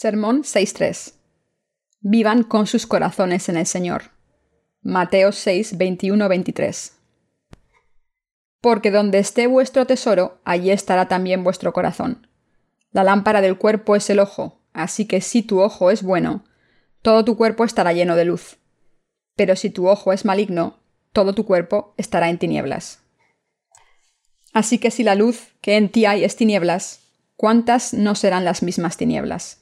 Sermón 6.3. Vivan con sus corazones en el Señor. Mateo 6, 23. Porque donde esté vuestro tesoro, allí estará también vuestro corazón. La lámpara del cuerpo es el ojo, así que si tu ojo es bueno, todo tu cuerpo estará lleno de luz. Pero si tu ojo es maligno, todo tu cuerpo estará en tinieblas. Así que si la luz que en ti hay es tinieblas, ¿cuántas no serán las mismas tinieblas?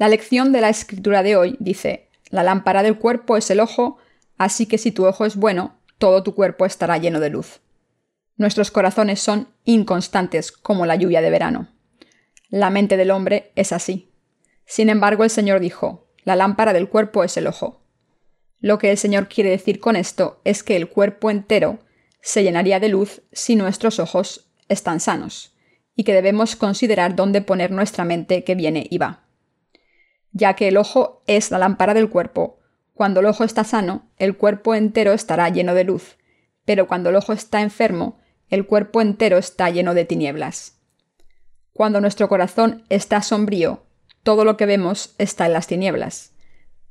La lección de la escritura de hoy dice, la lámpara del cuerpo es el ojo, así que si tu ojo es bueno, todo tu cuerpo estará lleno de luz. Nuestros corazones son inconstantes como la lluvia de verano. La mente del hombre es así. Sin embargo, el Señor dijo, la lámpara del cuerpo es el ojo. Lo que el Señor quiere decir con esto es que el cuerpo entero se llenaría de luz si nuestros ojos están sanos, y que debemos considerar dónde poner nuestra mente que viene y va ya que el ojo es la lámpara del cuerpo. Cuando el ojo está sano, el cuerpo entero estará lleno de luz, pero cuando el ojo está enfermo, el cuerpo entero está lleno de tinieblas. Cuando nuestro corazón está sombrío, todo lo que vemos está en las tinieblas.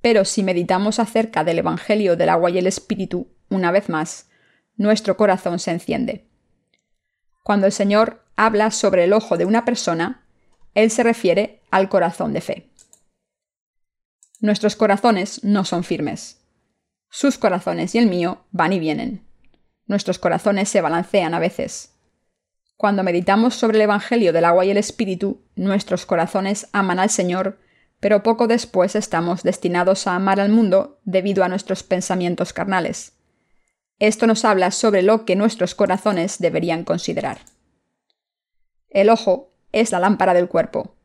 Pero si meditamos acerca del Evangelio del agua y el Espíritu, una vez más, nuestro corazón se enciende. Cuando el Señor habla sobre el ojo de una persona, Él se refiere al corazón de fe. Nuestros corazones no son firmes. Sus corazones y el mío van y vienen. Nuestros corazones se balancean a veces. Cuando meditamos sobre el Evangelio del agua y el Espíritu, nuestros corazones aman al Señor, pero poco después estamos destinados a amar al mundo debido a nuestros pensamientos carnales. Esto nos habla sobre lo que nuestros corazones deberían considerar. El ojo es la lámpara del cuerpo.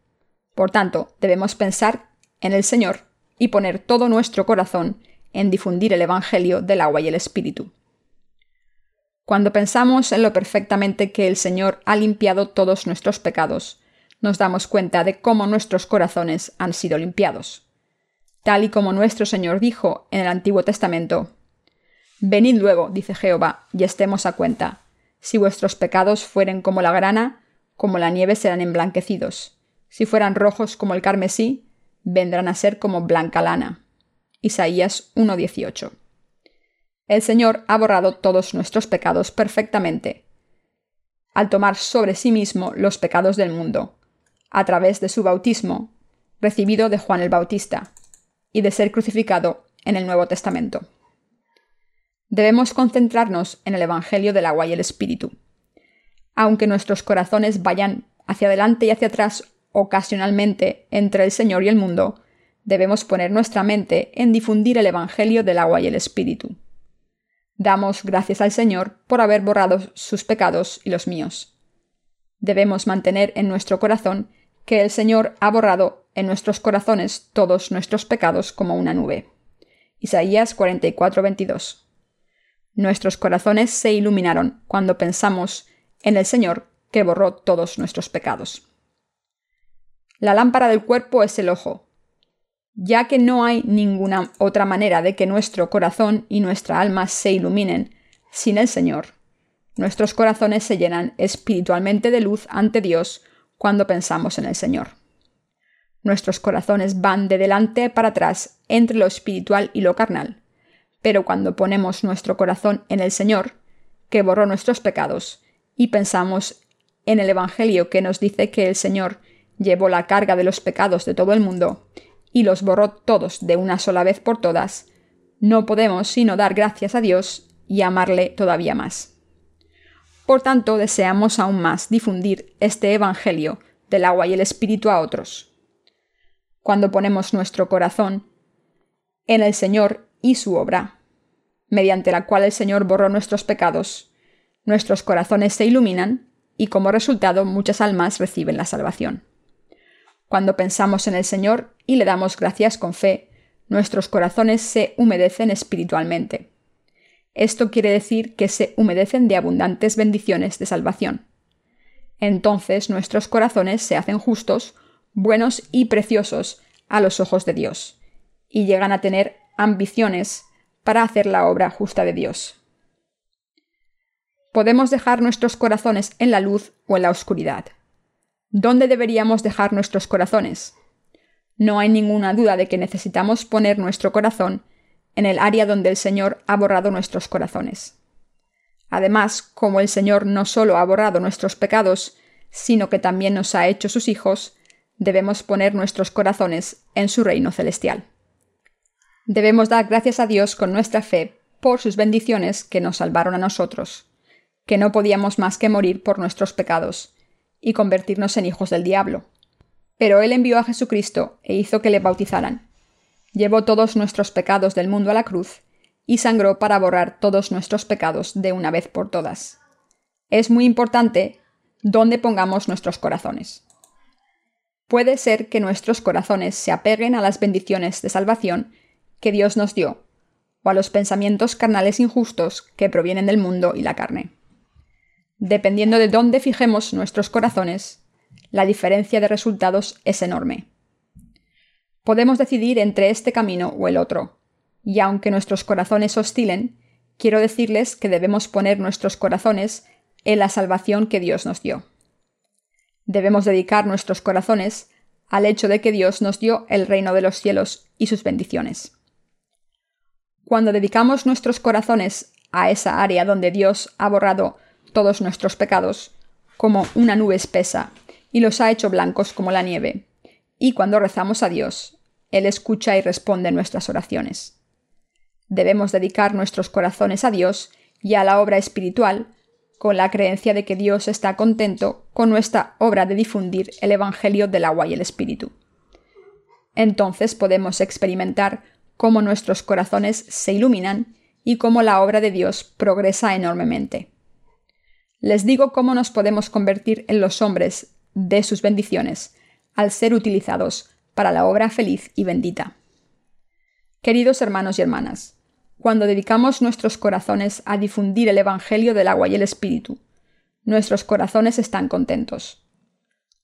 Por tanto, debemos pensar en el Señor y poner todo nuestro corazón en difundir el Evangelio del agua y el Espíritu. Cuando pensamos en lo perfectamente que el Señor ha limpiado todos nuestros pecados, nos damos cuenta de cómo nuestros corazones han sido limpiados. Tal y como nuestro Señor dijo en el Antiguo Testamento, Venid luego, dice Jehová, y estemos a cuenta. Si vuestros pecados fueren como la grana, como la nieve serán emblanquecidos. Si fueran rojos como el carmesí, vendrán a ser como blanca lana. Isaías 1.18. El Señor ha borrado todos nuestros pecados perfectamente, al tomar sobre sí mismo los pecados del mundo, a través de su bautismo, recibido de Juan el Bautista, y de ser crucificado en el Nuevo Testamento. Debemos concentrarnos en el Evangelio del agua y el Espíritu. Aunque nuestros corazones vayan hacia adelante y hacia atrás ocasionalmente entre el Señor y el mundo, debemos poner nuestra mente en difundir el Evangelio del agua y el Espíritu. Damos gracias al Señor por haber borrado sus pecados y los míos. Debemos mantener en nuestro corazón que el Señor ha borrado en nuestros corazones todos nuestros pecados como una nube. Isaías 44:22. Nuestros corazones se iluminaron cuando pensamos en el Señor que borró todos nuestros pecados. La lámpara del cuerpo es el ojo. Ya que no hay ninguna otra manera de que nuestro corazón y nuestra alma se iluminen sin el Señor, nuestros corazones se llenan espiritualmente de luz ante Dios cuando pensamos en el Señor. Nuestros corazones van de delante para atrás entre lo espiritual y lo carnal, pero cuando ponemos nuestro corazón en el Señor, que borró nuestros pecados, y pensamos en el Evangelio que nos dice que el Señor llevó la carga de los pecados de todo el mundo, y los borró todos de una sola vez por todas, no podemos sino dar gracias a Dios y amarle todavía más. Por tanto, deseamos aún más difundir este Evangelio del agua y el Espíritu a otros. Cuando ponemos nuestro corazón en el Señor y su obra, mediante la cual el Señor borró nuestros pecados, nuestros corazones se iluminan y como resultado muchas almas reciben la salvación. Cuando pensamos en el Señor y le damos gracias con fe, nuestros corazones se humedecen espiritualmente. Esto quiere decir que se humedecen de abundantes bendiciones de salvación. Entonces nuestros corazones se hacen justos, buenos y preciosos a los ojos de Dios, y llegan a tener ambiciones para hacer la obra justa de Dios. Podemos dejar nuestros corazones en la luz o en la oscuridad. ¿Dónde deberíamos dejar nuestros corazones? No hay ninguna duda de que necesitamos poner nuestro corazón en el área donde el Señor ha borrado nuestros corazones. Además, como el Señor no solo ha borrado nuestros pecados, sino que también nos ha hecho sus hijos, debemos poner nuestros corazones en su reino celestial. Debemos dar gracias a Dios con nuestra fe por sus bendiciones que nos salvaron a nosotros, que no podíamos más que morir por nuestros pecados y convertirnos en hijos del diablo. Pero Él envió a Jesucristo e hizo que le bautizaran. Llevó todos nuestros pecados del mundo a la cruz y sangró para borrar todos nuestros pecados de una vez por todas. Es muy importante dónde pongamos nuestros corazones. Puede ser que nuestros corazones se apeguen a las bendiciones de salvación que Dios nos dio, o a los pensamientos carnales injustos que provienen del mundo y la carne. Dependiendo de dónde fijemos nuestros corazones, la diferencia de resultados es enorme. Podemos decidir entre este camino o el otro, y aunque nuestros corazones oscilen, quiero decirles que debemos poner nuestros corazones en la salvación que Dios nos dio. Debemos dedicar nuestros corazones al hecho de que Dios nos dio el reino de los cielos y sus bendiciones. Cuando dedicamos nuestros corazones a esa área donde Dios ha borrado todos nuestros pecados, como una nube espesa, y los ha hecho blancos como la nieve, y cuando rezamos a Dios, Él escucha y responde nuestras oraciones. Debemos dedicar nuestros corazones a Dios y a la obra espiritual, con la creencia de que Dios está contento con nuestra obra de difundir el Evangelio del agua y el Espíritu. Entonces podemos experimentar cómo nuestros corazones se iluminan y cómo la obra de Dios progresa enormemente. Les digo cómo nos podemos convertir en los hombres de sus bendiciones al ser utilizados para la obra feliz y bendita. Queridos hermanos y hermanas, cuando dedicamos nuestros corazones a difundir el Evangelio del agua y el Espíritu, nuestros corazones están contentos.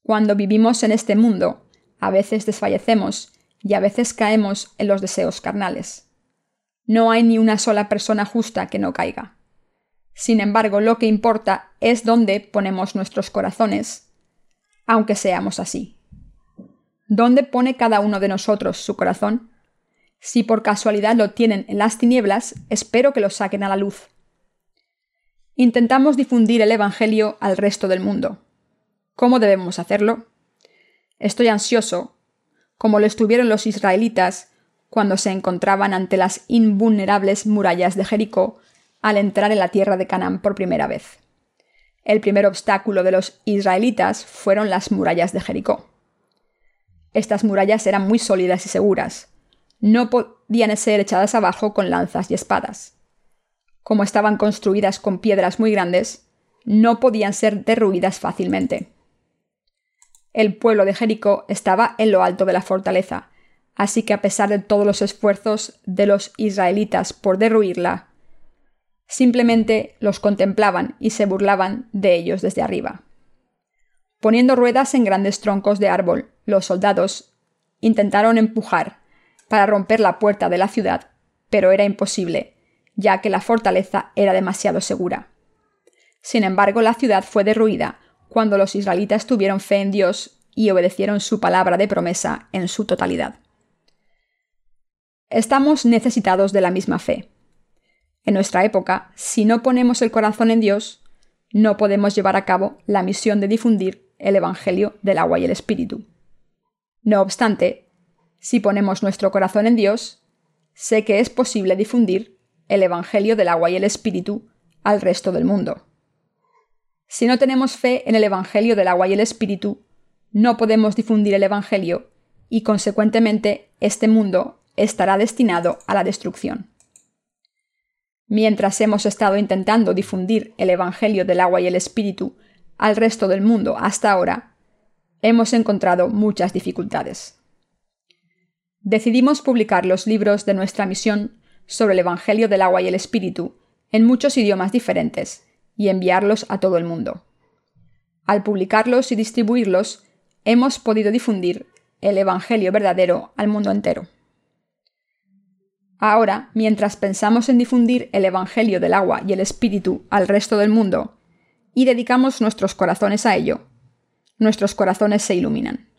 Cuando vivimos en este mundo, a veces desfallecemos y a veces caemos en los deseos carnales. No hay ni una sola persona justa que no caiga. Sin embargo, lo que importa es dónde ponemos nuestros corazones, aunque seamos así. ¿Dónde pone cada uno de nosotros su corazón? Si por casualidad lo tienen en las tinieblas, espero que lo saquen a la luz. Intentamos difundir el Evangelio al resto del mundo. ¿Cómo debemos hacerlo? Estoy ansioso como lo estuvieron los israelitas cuando se encontraban ante las invulnerables murallas de Jericó al entrar en la tierra de Canaán por primera vez. El primer obstáculo de los israelitas fueron las murallas de Jericó. Estas murallas eran muy sólidas y seguras. No podían ser echadas abajo con lanzas y espadas. Como estaban construidas con piedras muy grandes, no podían ser derruidas fácilmente. El pueblo de Jericó estaba en lo alto de la fortaleza, así que a pesar de todos los esfuerzos de los israelitas por derruirla, simplemente los contemplaban y se burlaban de ellos desde arriba. Poniendo ruedas en grandes troncos de árbol, los soldados intentaron empujar para romper la puerta de la ciudad, pero era imposible, ya que la fortaleza era demasiado segura. Sin embargo, la ciudad fue derruida cuando los israelitas tuvieron fe en Dios y obedecieron su palabra de promesa en su totalidad. Estamos necesitados de la misma fe. En nuestra época, si no ponemos el corazón en Dios, no podemos llevar a cabo la misión de difundir el Evangelio del agua y el Espíritu. No obstante, si ponemos nuestro corazón en Dios, sé que es posible difundir el Evangelio del agua y el Espíritu al resto del mundo. Si no tenemos fe en el Evangelio del agua y el Espíritu, no podemos difundir el Evangelio y, consecuentemente, este mundo estará destinado a la destrucción. Mientras hemos estado intentando difundir el Evangelio del agua y el Espíritu al resto del mundo hasta ahora, hemos encontrado muchas dificultades. Decidimos publicar los libros de nuestra misión sobre el Evangelio del agua y el Espíritu en muchos idiomas diferentes, y enviarlos a todo el mundo. Al publicarlos y distribuirlos, hemos podido difundir el Evangelio verdadero al mundo entero. Ahora, mientras pensamos en difundir el Evangelio del agua y el Espíritu al resto del mundo, y dedicamos nuestros corazones a ello, nuestros corazones se iluminan.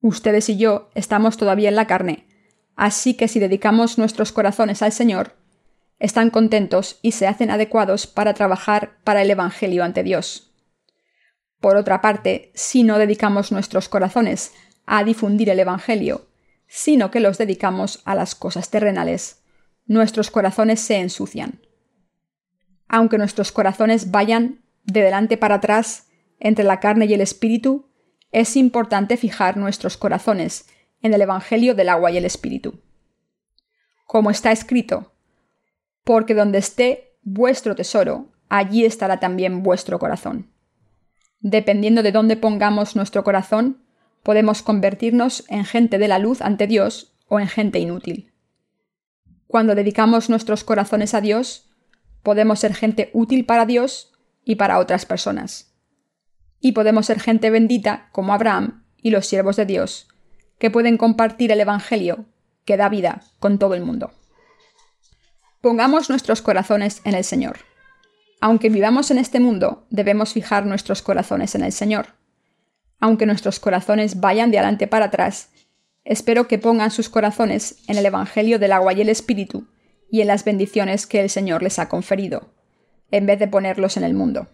Ustedes y yo estamos todavía en la carne, así que si dedicamos nuestros corazones al Señor, están contentos y se hacen adecuados para trabajar para el Evangelio ante Dios. Por otra parte, si no dedicamos nuestros corazones a difundir el Evangelio, sino que los dedicamos a las cosas terrenales, nuestros corazones se ensucian. Aunque nuestros corazones vayan de delante para atrás entre la carne y el espíritu, es importante fijar nuestros corazones en el Evangelio del agua y el espíritu. Como está escrito, porque donde esté vuestro tesoro, allí estará también vuestro corazón. Dependiendo de dónde pongamos nuestro corazón, podemos convertirnos en gente de la luz ante Dios o en gente inútil. Cuando dedicamos nuestros corazones a Dios, podemos ser gente útil para Dios y para otras personas. Y podemos ser gente bendita como Abraham y los siervos de Dios, que pueden compartir el Evangelio que da vida con todo el mundo. Pongamos nuestros corazones en el Señor. Aunque vivamos en este mundo, debemos fijar nuestros corazones en el Señor. Aunque nuestros corazones vayan de adelante para atrás, espero que pongan sus corazones en el Evangelio del agua y el Espíritu y en las bendiciones que el Señor les ha conferido, en vez de ponerlos en el mundo.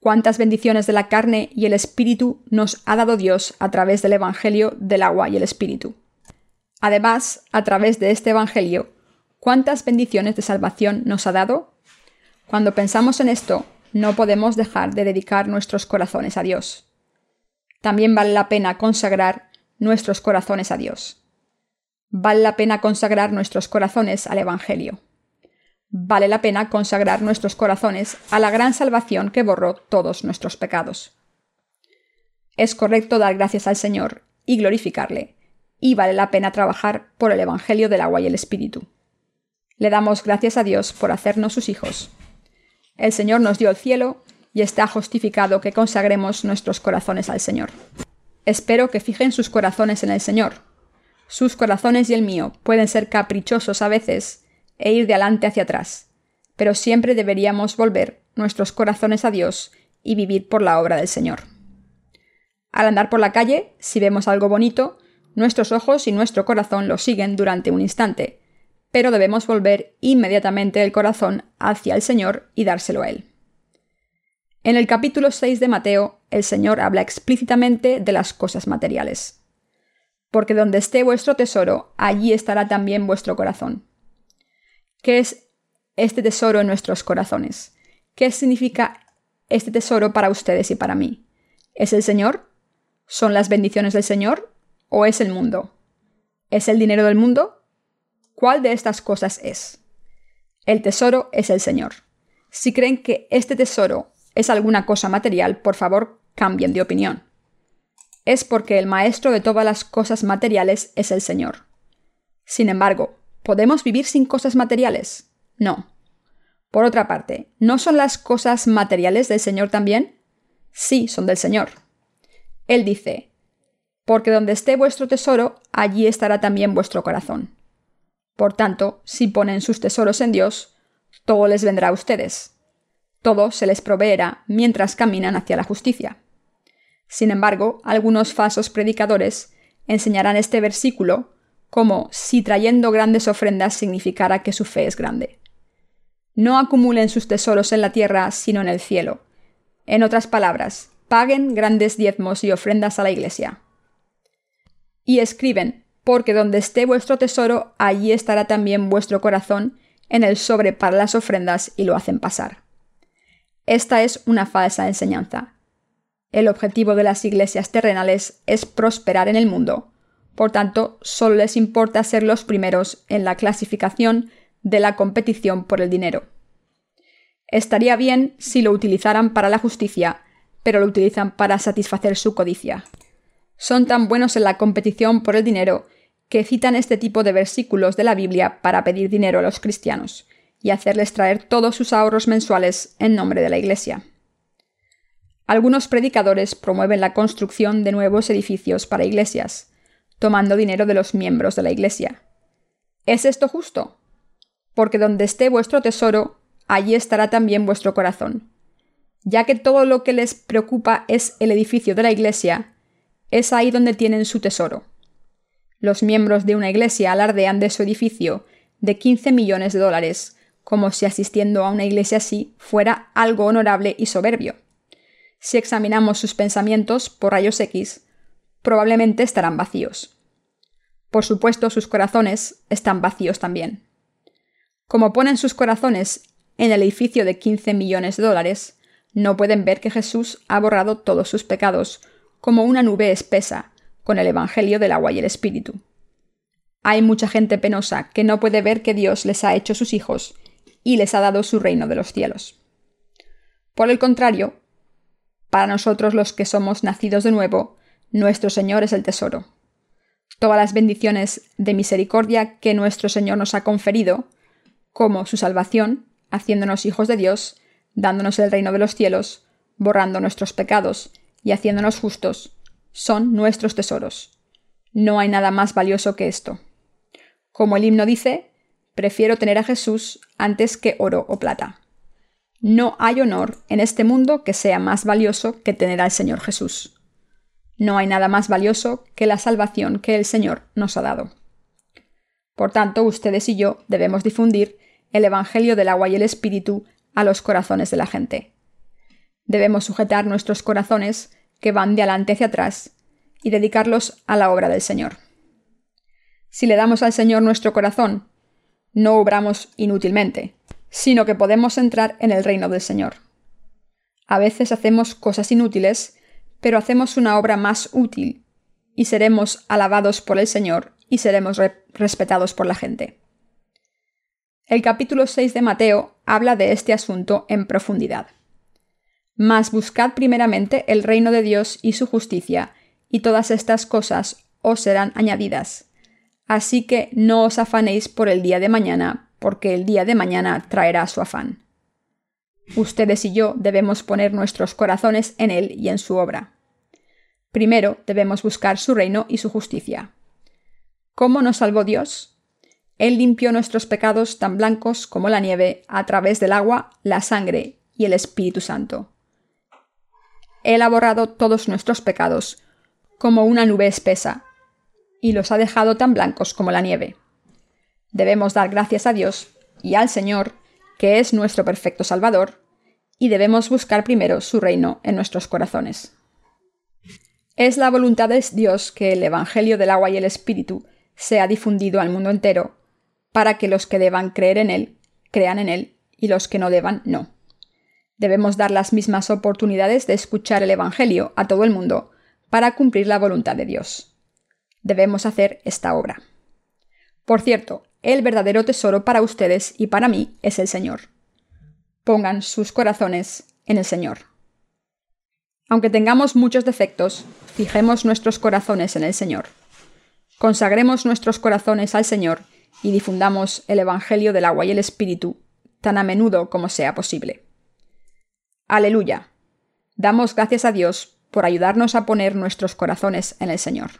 Cuántas bendiciones de la carne y el Espíritu nos ha dado Dios a través del Evangelio del agua y el Espíritu. Además, a través de este Evangelio, cuántas bendiciones de salvación nos ha dado cuando pensamos en esto, no podemos dejar de dedicar nuestros corazones a Dios. También vale la pena consagrar nuestros corazones a Dios. Vale la pena consagrar nuestros corazones al Evangelio. Vale la pena consagrar nuestros corazones a la gran salvación que borró todos nuestros pecados. Es correcto dar gracias al Señor y glorificarle, y vale la pena trabajar por el Evangelio del agua y el Espíritu. Le damos gracias a Dios por hacernos sus hijos el Señor nos dio el cielo y está justificado que consagremos nuestros corazones al Señor. Espero que fijen sus corazones en el Señor. Sus corazones y el mío pueden ser caprichosos a veces e ir de adelante hacia atrás, pero siempre deberíamos volver nuestros corazones a Dios y vivir por la obra del Señor. Al andar por la calle, si vemos algo bonito, nuestros ojos y nuestro corazón lo siguen durante un instante, pero debemos volver inmediatamente el corazón hacia el Señor y dárselo a Él. En el capítulo 6 de Mateo, el Señor habla explícitamente de las cosas materiales. Porque donde esté vuestro tesoro, allí estará también vuestro corazón. ¿Qué es este tesoro en nuestros corazones? ¿Qué significa este tesoro para ustedes y para mí? ¿Es el Señor? ¿Son las bendiciones del Señor? ¿O es el mundo? ¿Es el dinero del mundo? ¿Cuál de estas cosas es? El tesoro es el Señor. Si creen que este tesoro es alguna cosa material, por favor, cambien de opinión. Es porque el maestro de todas las cosas materiales es el Señor. Sin embargo, ¿podemos vivir sin cosas materiales? No. Por otra parte, ¿no son las cosas materiales del Señor también? Sí, son del Señor. Él dice, porque donde esté vuestro tesoro, allí estará también vuestro corazón. Por tanto, si ponen sus tesoros en Dios, todo les vendrá a ustedes. Todo se les proveerá mientras caminan hacia la justicia. Sin embargo, algunos falsos predicadores enseñarán este versículo como si trayendo grandes ofrendas significara que su fe es grande. No acumulen sus tesoros en la tierra, sino en el cielo. En otras palabras, paguen grandes diezmos y ofrendas a la iglesia. Y escriben, porque donde esté vuestro tesoro, allí estará también vuestro corazón en el sobre para las ofrendas y lo hacen pasar. Esta es una falsa enseñanza. El objetivo de las iglesias terrenales es prosperar en el mundo. Por tanto, solo les importa ser los primeros en la clasificación de la competición por el dinero. Estaría bien si lo utilizaran para la justicia, pero lo utilizan para satisfacer su codicia. Son tan buenos en la competición por el dinero que citan este tipo de versículos de la Biblia para pedir dinero a los cristianos y hacerles traer todos sus ahorros mensuales en nombre de la Iglesia. Algunos predicadores promueven la construcción de nuevos edificios para iglesias, tomando dinero de los miembros de la Iglesia. ¿Es esto justo? Porque donde esté vuestro tesoro, allí estará también vuestro corazón. Ya que todo lo que les preocupa es el edificio de la iglesia, es ahí donde tienen su tesoro. Los miembros de una iglesia alardean de su edificio de 15 millones de dólares, como si asistiendo a una iglesia así fuera algo honorable y soberbio. Si examinamos sus pensamientos por rayos X, probablemente estarán vacíos. Por supuesto, sus corazones están vacíos también. Como ponen sus corazones en el edificio de 15 millones de dólares, no pueden ver que Jesús ha borrado todos sus pecados como una nube espesa con el Evangelio del agua y el Espíritu. Hay mucha gente penosa que no puede ver que Dios les ha hecho sus hijos y les ha dado su reino de los cielos. Por el contrario, para nosotros los que somos nacidos de nuevo, nuestro Señor es el tesoro. Todas las bendiciones de misericordia que nuestro Señor nos ha conferido, como su salvación, haciéndonos hijos de Dios, dándonos el reino de los cielos, borrando nuestros pecados y haciéndonos justos, son nuestros tesoros. No hay nada más valioso que esto. Como el himno dice, prefiero tener a Jesús antes que oro o plata. No hay honor en este mundo que sea más valioso que tener al Señor Jesús. No hay nada más valioso que la salvación que el Señor nos ha dado. Por tanto, ustedes y yo debemos difundir el Evangelio del agua y el Espíritu a los corazones de la gente. Debemos sujetar nuestros corazones, que van de adelante hacia atrás, y dedicarlos a la obra del Señor. Si le damos al Señor nuestro corazón, no obramos inútilmente, sino que podemos entrar en el reino del Señor. A veces hacemos cosas inútiles, pero hacemos una obra más útil, y seremos alabados por el Señor y seremos respetados por la gente. El capítulo 6 de Mateo habla de este asunto en profundidad. Mas buscad primeramente el reino de Dios y su justicia, y todas estas cosas os serán añadidas. Así que no os afanéis por el día de mañana, porque el día de mañana traerá su afán. Ustedes y yo debemos poner nuestros corazones en Él y en su obra. Primero debemos buscar su reino y su justicia. ¿Cómo nos salvó Dios? Él limpió nuestros pecados tan blancos como la nieve a través del agua, la sangre y el Espíritu Santo. Él ha borrado todos nuestros pecados como una nube espesa y los ha dejado tan blancos como la nieve. Debemos dar gracias a Dios y al Señor, que es nuestro perfecto Salvador, y debemos buscar primero su reino en nuestros corazones. Es la voluntad de Dios que el Evangelio del agua y el Espíritu sea difundido al mundo entero para que los que deban creer en Él crean en Él y los que no deban no. Debemos dar las mismas oportunidades de escuchar el Evangelio a todo el mundo para cumplir la voluntad de Dios. Debemos hacer esta obra. Por cierto, el verdadero tesoro para ustedes y para mí es el Señor. Pongan sus corazones en el Señor. Aunque tengamos muchos defectos, fijemos nuestros corazones en el Señor. Consagremos nuestros corazones al Señor y difundamos el Evangelio del agua y el Espíritu tan a menudo como sea posible. Aleluya. Damos gracias a Dios por ayudarnos a poner nuestros corazones en el Señor.